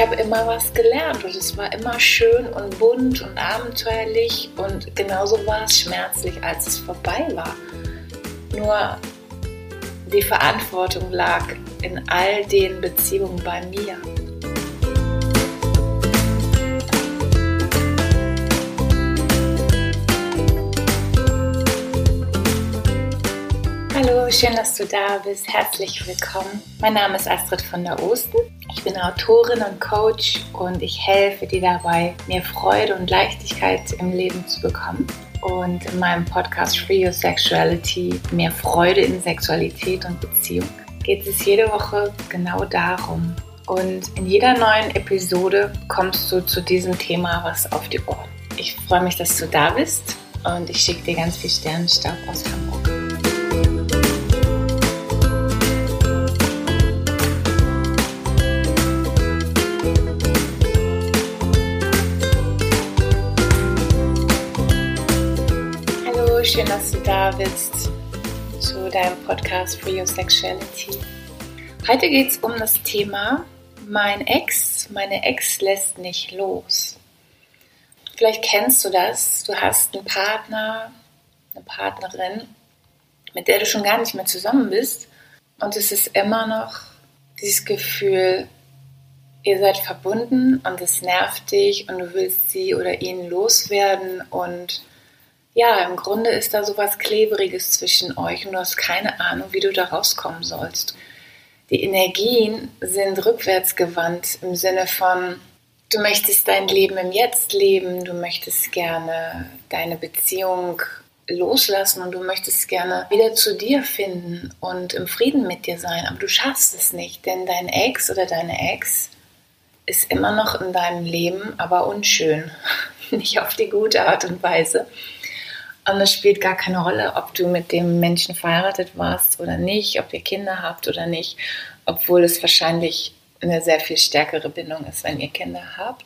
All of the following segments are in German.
ich habe immer was gelernt und es war immer schön und bunt und abenteuerlich und genauso war es schmerzlich, als es vorbei war. Nur die Verantwortung lag in all den Beziehungen bei mir. Hallo, schön, dass du da bist. Herzlich willkommen. Mein Name ist Astrid von der Osten. Ich bin Autorin und Coach und ich helfe dir dabei, mehr Freude und Leichtigkeit im Leben zu bekommen. Und in meinem Podcast Free Your Sexuality, mehr Freude in Sexualität und Beziehung, geht es jede Woche genau darum. Und in jeder neuen Episode kommst du zu diesem Thema was auf die Ohren. Ich freue mich, dass du da bist und ich schicke dir ganz viel Sternenstaub aus Hamburg. Da bist zu deinem Podcast For Your Sexuality. Heute geht es um das Thema Mein Ex, meine Ex lässt nicht los. Vielleicht kennst du das. Du hast einen Partner, eine Partnerin, mit der du schon gar nicht mehr zusammen bist. Und es ist immer noch dieses Gefühl, ihr seid verbunden und es nervt dich und du willst sie oder ihn loswerden und ja, im Grunde ist da so was Klebriges zwischen euch und du hast keine Ahnung, wie du da rauskommen sollst. Die Energien sind rückwärtsgewandt im Sinne von, du möchtest dein Leben im Jetzt leben, du möchtest gerne deine Beziehung loslassen und du möchtest gerne wieder zu dir finden und im Frieden mit dir sein, aber du schaffst es nicht, denn dein Ex oder deine Ex ist immer noch in deinem Leben, aber unschön, nicht auf die gute Art und Weise. Und es spielt gar keine Rolle, ob du mit dem Menschen verheiratet warst oder nicht, ob ihr Kinder habt oder nicht, obwohl es wahrscheinlich eine sehr viel stärkere Bindung ist, wenn ihr Kinder habt.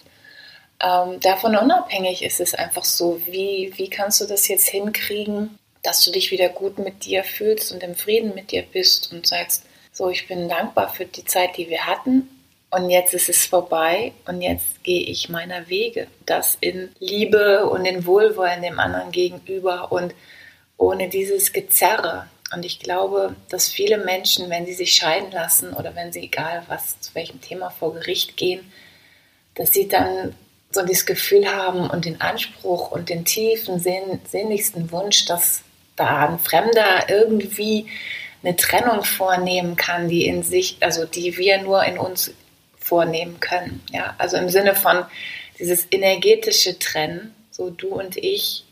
Ähm, davon unabhängig ist es einfach so, wie, wie kannst du das jetzt hinkriegen, dass du dich wieder gut mit dir fühlst und im Frieden mit dir bist und sagst, so, ich bin dankbar für die Zeit, die wir hatten und jetzt ist es vorbei und jetzt gehe ich meiner Wege. Das in Liebe und in Wohlwollen dem anderen gegenüber und ohne dieses Gezerre. Und ich glaube, dass viele Menschen, wenn sie sich scheiden lassen oder wenn sie, egal was, zu welchem Thema vor Gericht gehen, dass sie dann so dieses Gefühl haben und den Anspruch und den tiefen, sehnlichsten Wunsch, dass da ein Fremder irgendwie eine Trennung vornehmen kann, die in sich, also die wir nur in uns vornehmen können. Ja, also im Sinne von dieses energetische Trennen, so du und ich,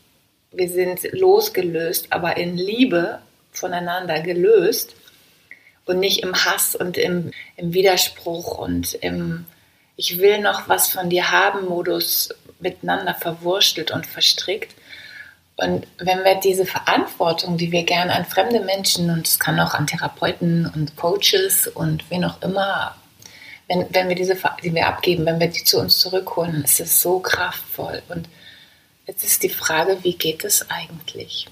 wir sind losgelöst, aber in Liebe voneinander gelöst und nicht im Hass und im, im Widerspruch und im Ich will noch was von dir haben Modus miteinander verwurstelt und verstrickt. Und wenn wir diese Verantwortung, die wir gerne an fremde Menschen und es kann auch an Therapeuten und Coaches und wen auch immer wenn, wenn wir diese, die wir abgeben, wenn wir die zu uns zurückholen, ist es so kraftvoll. Und jetzt ist die Frage, wie geht es eigentlich?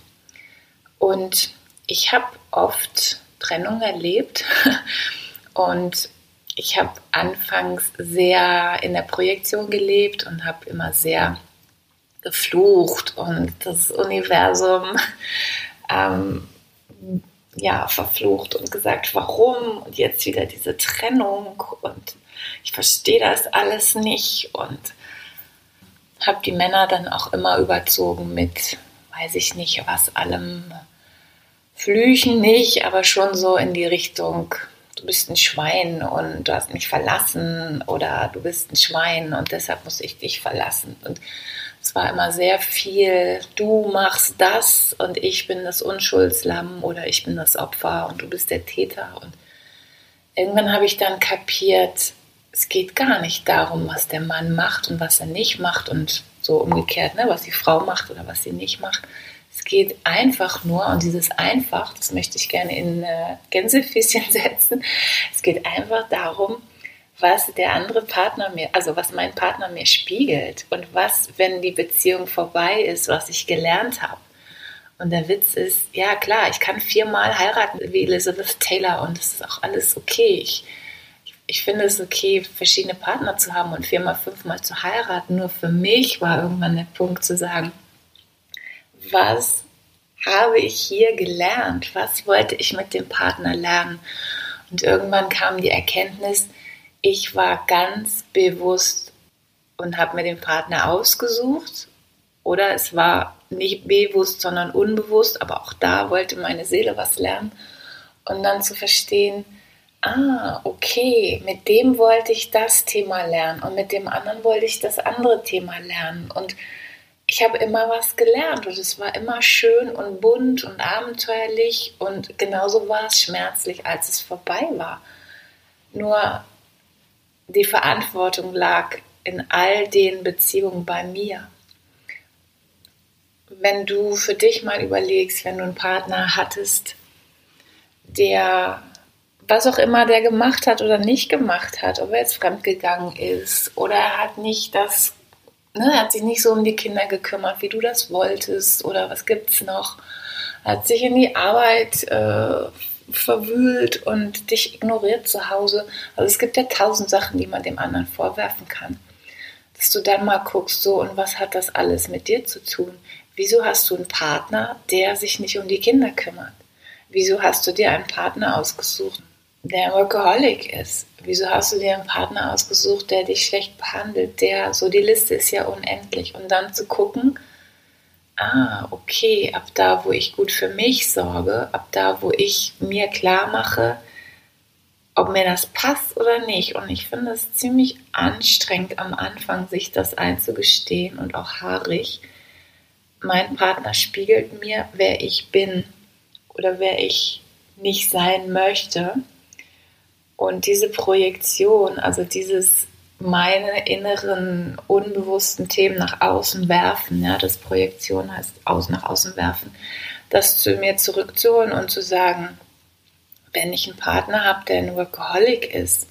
Und ich habe oft Trennung erlebt und ich habe anfangs sehr in der Projektion gelebt und habe immer sehr geflucht und das Universum ähm, ja, verflucht und gesagt, warum? Und jetzt wieder diese Trennung und ich verstehe das alles nicht und habe die Männer dann auch immer überzogen mit, weiß ich nicht, was allem, Flüchen nicht, aber schon so in die Richtung, du bist ein Schwein und du hast mich verlassen oder du bist ein Schwein und deshalb muss ich dich verlassen. Und es war immer sehr viel, du machst das und ich bin das Unschuldslamm oder ich bin das Opfer und du bist der Täter. Und irgendwann habe ich dann kapiert, es geht gar nicht darum, was der Mann macht und was er nicht macht und so umgekehrt, ne, was die Frau macht oder was sie nicht macht. Es geht einfach nur, und dieses einfach, das möchte ich gerne in äh, Gänsefüßchen setzen, es geht einfach darum, was der andere Partner mir, also was mein Partner mir spiegelt und was, wenn die Beziehung vorbei ist, was ich gelernt habe. Und der Witz ist, ja klar, ich kann viermal heiraten wie Elizabeth Taylor und das ist auch alles okay. Ich, ich finde es okay, verschiedene Partner zu haben und viermal, fünfmal zu heiraten. Nur für mich war irgendwann der Punkt zu sagen, was habe ich hier gelernt? Was wollte ich mit dem Partner lernen? Und irgendwann kam die Erkenntnis, ich war ganz bewusst und habe mir den Partner ausgesucht. Oder es war nicht bewusst, sondern unbewusst, aber auch da wollte meine Seele was lernen. Und dann zu verstehen, ah, okay, mit dem wollte ich das Thema lernen und mit dem anderen wollte ich das andere Thema lernen. Und ich habe immer was gelernt und es war immer schön und bunt und abenteuerlich und genauso war es schmerzlich, als es vorbei war. Nur die Verantwortung lag in all den Beziehungen bei mir. Wenn du für dich mal überlegst, wenn du einen Partner hattest, der was auch immer der gemacht hat oder nicht gemacht hat, ob er jetzt fremdgegangen ist oder er hat nicht das ne, hat sich nicht so um die Kinder gekümmert, wie du das wolltest oder was gibt's noch. Hat sich in die Arbeit äh, verwühlt und dich ignoriert zu Hause. Also es gibt ja tausend Sachen, die man dem anderen vorwerfen kann. Dass du dann mal guckst, so und was hat das alles mit dir zu tun? Wieso hast du einen Partner, der sich nicht um die Kinder kümmert? Wieso hast du dir einen Partner ausgesucht, der Workaholic ist? Wieso hast du dir einen Partner ausgesucht, der dich schlecht behandelt? Der, so die Liste ist ja unendlich. Und dann zu gucken, ah, okay, ab da, wo ich gut für mich sorge, ab da, wo ich mir klar mache, ob mir das passt oder nicht. Und ich finde es ziemlich anstrengend am Anfang, sich das einzugestehen und auch haarig. Mein Partner spiegelt mir, wer ich bin oder wer ich nicht sein möchte. Und diese Projektion, also dieses meine inneren unbewussten Themen nach außen werfen, ja, das Projektion heißt aus nach außen werfen, das zu mir zurückzuholen und zu sagen, wenn ich einen Partner habe, der ein Workaholic ist,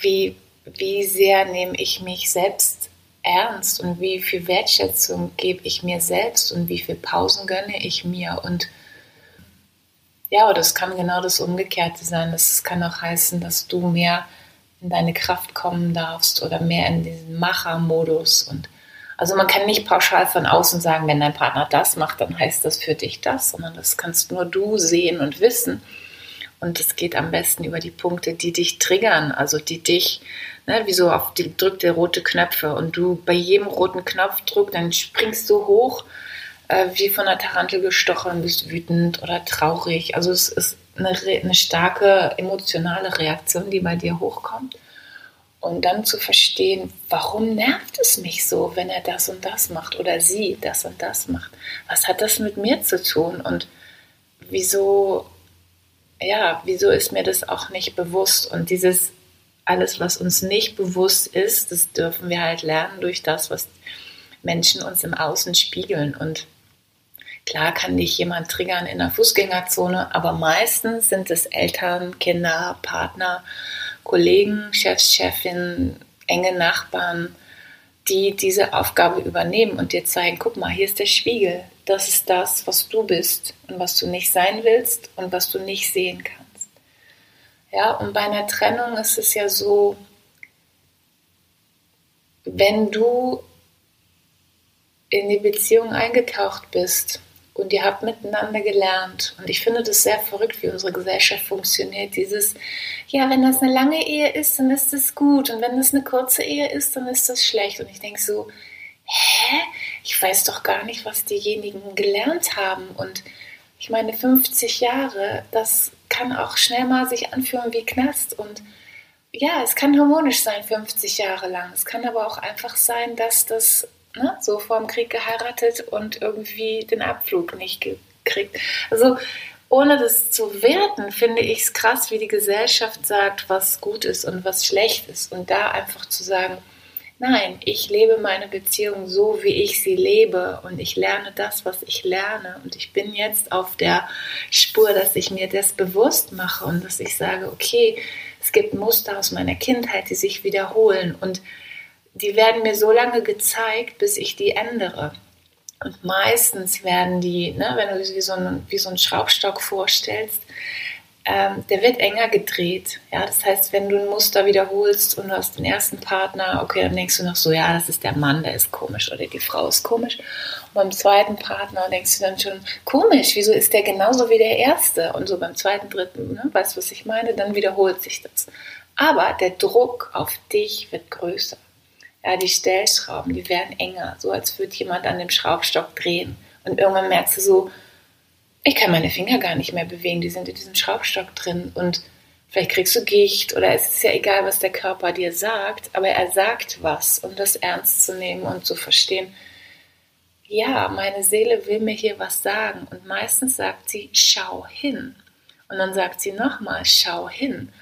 wie, wie sehr nehme ich mich selbst ernst und wie viel Wertschätzung gebe ich mir selbst und wie viel Pausen gönne ich mir und ja, oder es kann genau das Umgekehrte sein. Das kann auch heißen, dass du mehr in deine Kraft kommen darfst oder mehr in diesen Machermodus. Und also man kann nicht pauschal von außen sagen, wenn dein Partner das macht, dann heißt das für dich das, sondern das kannst nur du sehen und wissen. Und es geht am besten über die Punkte, die dich triggern, also die dich, ne, wie so auf die drückt der rote Knöpfe und du bei jedem roten Knopfdruck, dann springst du hoch äh, wie von einer Tarantel gestochen, bist wütend oder traurig. Also es ist eine, eine starke emotionale Reaktion, die bei dir hochkommt. Und dann zu verstehen, warum nervt es mich so, wenn er das und das macht oder sie das und das macht. Was hat das mit mir zu tun und wieso, ja, wieso ist mir das auch nicht bewusst? Und dieses alles, was uns nicht bewusst ist, das dürfen wir halt lernen durch das, was Menschen uns im Außen spiegeln. Und Klar kann dich jemand triggern in der Fußgängerzone, aber meistens sind es Eltern, Kinder, Partner, Kollegen, Chefs, Chefin, enge Nachbarn, die diese Aufgabe übernehmen und dir zeigen, guck mal, hier ist der Spiegel. Das ist das, was du bist und was du nicht sein willst und was du nicht sehen kannst. Ja, und bei einer Trennung ist es ja so, wenn du in die Beziehung eingetaucht bist und ihr habt miteinander gelernt. Und ich finde das sehr verrückt, wie unsere Gesellschaft funktioniert. Dieses, ja, wenn das eine lange Ehe ist, dann ist das gut. Und wenn das eine kurze Ehe ist, dann ist das schlecht. Und ich denke so, hä? Ich weiß doch gar nicht, was diejenigen gelernt haben. Und ich meine, 50 Jahre, das kann auch schnell mal sich anfühlen wie Knast. Und ja, es kann harmonisch sein, 50 Jahre lang. Es kann aber auch einfach sein, dass das ne, so vor dem Krieg geheiratet und irgendwie den Abflug nicht gekriegt. Also ohne das zu werten, finde ich es krass, wie die Gesellschaft sagt, was gut ist und was schlecht ist. Und da einfach zu sagen, nein, ich lebe meine Beziehung so, wie ich sie lebe und ich lerne das, was ich lerne. Und ich bin jetzt auf der Spur, dass ich mir das bewusst mache und dass ich sage, okay, es gibt Muster aus meiner Kindheit, die sich wiederholen und die werden mir so lange gezeigt, bis ich die ändere. Und meistens werden die, ne, wenn du sie wie so, ein, wie so einen Schraubstock vorstellst, ähm, der wird enger gedreht. Ja, das heißt, wenn du ein Muster wiederholst und du hast den ersten Partner, okay, dann denkst du noch so, ja, das ist der Mann, der ist komisch oder die Frau ist komisch. Und beim zweiten Partner denkst du dann schon, komisch, wieso ist der genauso wie der erste? Und so beim zweiten, dritten, ne, weißt du, was ich meine? Dann wiederholt sich das. Aber der Druck auf dich wird größer. Ja, die Stellschrauben, die werden enger, so als würde jemand an dem Schraubstock drehen. Und irgendwann merkst du so, ich kann meine Finger gar nicht mehr bewegen, die sind in diesem Schraubstock drin und vielleicht kriegst du Gicht oder es ist ja egal, was der Körper dir sagt, aber er sagt was, um das ernst zu nehmen und zu verstehen, ja, meine Seele will mir hier was sagen und meistens sagt sie, schau hin. Und dann sagt sie nochmal, schau hin.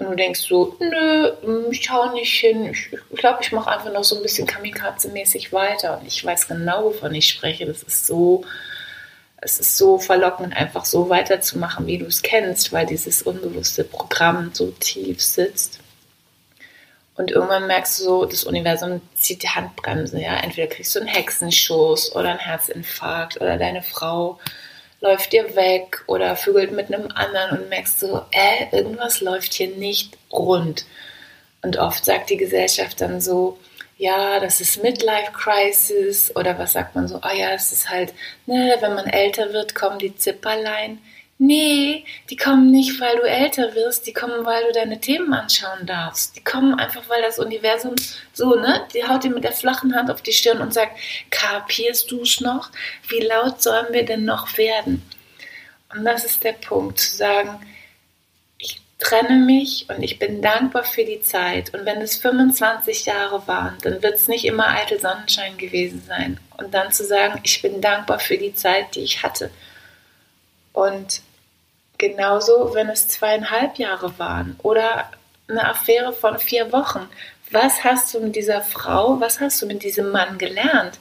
Und du denkst so, nö, hm, ich schau nicht hin. Ich glaube, ich, glaub, ich mache einfach noch so ein bisschen Kamikaze-mäßig weiter. Und ich weiß genau, wovon ich spreche. Das ist so es ist so verlockend, einfach so weiterzumachen, wie du es kennst, weil dieses unbewusste Programm so tief sitzt. Und irgendwann merkst du so, das Universum zieht die Handbremse, ja. Entweder kriegst du einen Hexenschuss oder einen Herzinfarkt oder deine Frau läuft dir weg oder vögelt mit einem anderen und merkst so, äh, irgendwas läuft hier nicht rund. Und oft sagt die Gesellschaft dann so, ja, das ist Midlife Crisis oder was sagt man so, ah ja, es ist halt, ne, wenn man älter wird, kommen die Zipperlein. Nee, die kommen nicht, weil du älter wirst, die kommen, weil du deine Themen anschauen darfst. Die kommen einfach, weil das Universum so, ne, die haut dir mit der flachen Hand auf die Stirn und sagt, kapierst du es noch? Wie laut sollen wir denn noch werden? Und das ist der Punkt, zu sagen, trenne mich und ich bin dankbar für die Zeit. Und wenn es 25 Jahre waren, dann wird es nicht immer eitel Sonnenschein gewesen sein. Und dann zu sagen, ich bin dankbar für die Zeit, die ich hatte. Und genauso, wenn es zweieinhalb Jahre waren oder eine Affäre von vier Wochen. Was hast du mit dieser Frau, was hast du mit diesem Mann gelernt?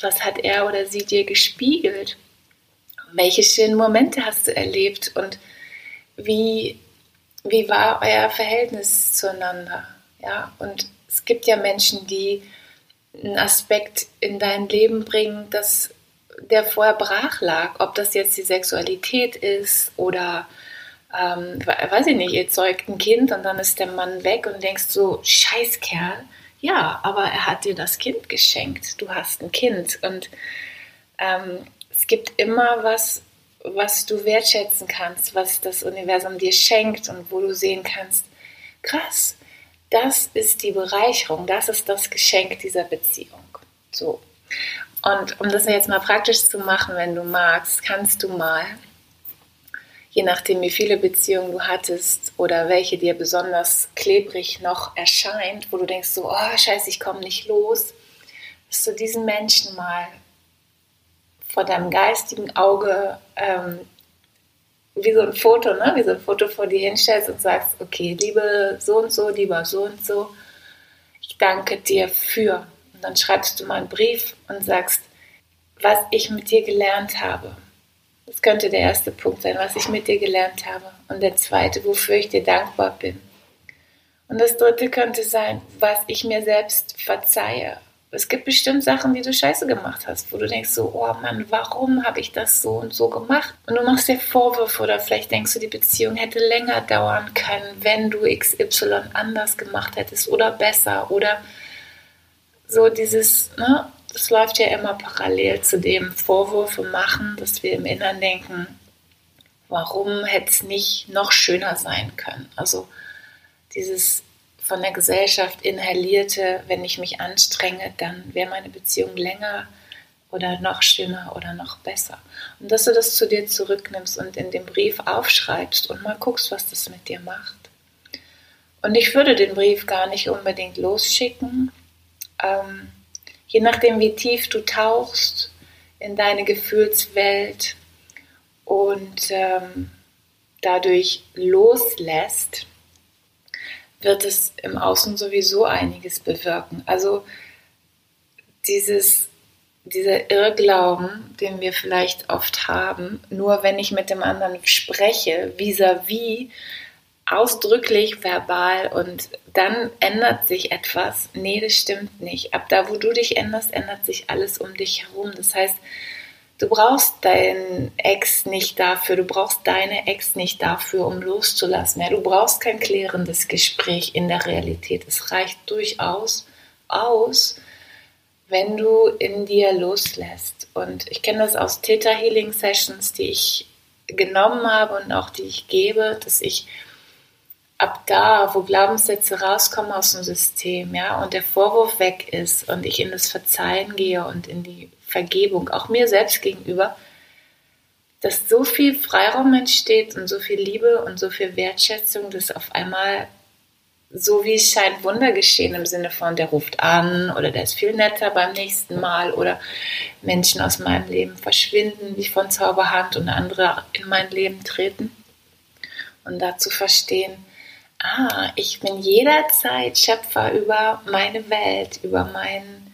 Was hat er oder sie dir gespiegelt? Welche schönen Momente hast du erlebt und wie wie war euer Verhältnis zueinander? Ja, und es gibt ja Menschen, die einen Aspekt in dein Leben bringen, dass der vorher brach lag. Ob das jetzt die Sexualität ist oder, ähm, weiß ich nicht, ihr zeugt ein Kind und dann ist der Mann weg und denkst so, Scheißkerl. Ja, aber er hat dir das Kind geschenkt. Du hast ein Kind. Und ähm, es gibt immer was, was du wertschätzen kannst, was das Universum dir schenkt und wo du sehen kannst, krass, das ist die Bereicherung, das ist das Geschenk dieser Beziehung. So. Und um das jetzt mal praktisch zu machen, wenn du magst, kannst du mal, je nachdem wie viele Beziehungen du hattest oder welche dir besonders klebrig noch erscheint, wo du denkst so, oh scheiße, ich komme nicht los, dass du diesen Menschen mal vor deinem geistigen Auge ähm, wie so ein Foto, ne? wie so ein Foto vor dir hinstellst und sagst, okay, liebe so und so, lieber so und so, ich danke dir für. Dann schreibst du mal einen Brief und sagst, was ich mit dir gelernt habe. Das könnte der erste Punkt sein, was ich mit dir gelernt habe. Und der zweite, wofür ich dir dankbar bin. Und das dritte könnte sein, was ich mir selbst verzeihe es gibt bestimmt Sachen, die du scheiße gemacht hast, wo du denkst so, oh Mann, warum habe ich das so und so gemacht? Und du machst dir Vorwürfe oder vielleicht denkst du, die Beziehung hätte länger dauern können, wenn du XY anders gemacht hättest oder besser oder so dieses, ne, das läuft ja immer parallel zu dem Vorwürfe machen, dass wir im Innern denken, warum hätte es nicht noch schöner sein können? Also dieses von der Gesellschaft inhalierte, wenn ich mich anstrenge, dann wäre meine Beziehung länger oder noch schöner oder noch besser. Und dass du das zu dir zurücknimmst und in dem Brief aufschreibst und mal guckst, was das mit dir macht. Und ich würde den Brief gar nicht unbedingt losschicken. Ähm, je nachdem, wie tief du tauchst in deine Gefühlswelt und ähm, dadurch loslässt, wird es im Außen sowieso einiges bewirken. Also dieses, dieser Irrglauben, den wir vielleicht oft haben, nur wenn ich mit dem anderen spreche, vis-à-vis, -vis, ausdrücklich verbal und dann ändert sich etwas. Nee, das stimmt nicht. Ab da, wo du dich änderst, ändert sich alles um dich herum. Das heißt, Du brauchst deinen Ex nicht dafür, du brauchst deine Ex nicht dafür, um loszulassen. Ja, du brauchst kein klärendes Gespräch in der Realität. Es reicht durchaus aus, wenn du in dir loslässt. Und ich kenne das aus Theta Healing Sessions, die ich genommen habe und auch die ich gebe, dass ich ab da, wo Glaubenssätze rauskommen aus dem System, ja, und der Vorwurf weg ist und ich in das Verzeihen gehe und in die Vergebung, auch mir selbst gegenüber, dass so viel Freiraum entsteht und so viel Liebe und so viel Wertschätzung, dass auf einmal so wie es scheint Wunder geschehen im Sinne von, der ruft an oder der ist viel netter beim nächsten Mal oder Menschen aus meinem Leben verschwinden wie von Zauberhand und andere in mein Leben treten. Und dazu verstehen, ah, ich bin jederzeit Schöpfer über meine Welt, über mein,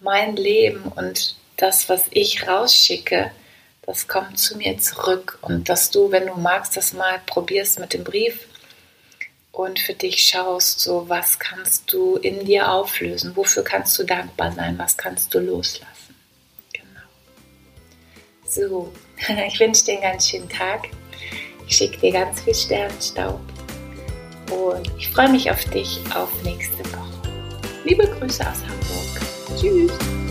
mein Leben und das, was ich rausschicke, das kommt zu mir zurück. Und dass du, wenn du magst, das mal probierst mit dem Brief und für dich schaust, so was kannst du in dir auflösen, wofür kannst du dankbar sein, was kannst du loslassen. Genau. So, ich wünsche dir einen ganz schönen Tag. Ich schicke dir ganz viel Sternstaub und ich freue mich auf dich auf nächste Woche. Liebe Grüße aus Hamburg. Tschüss.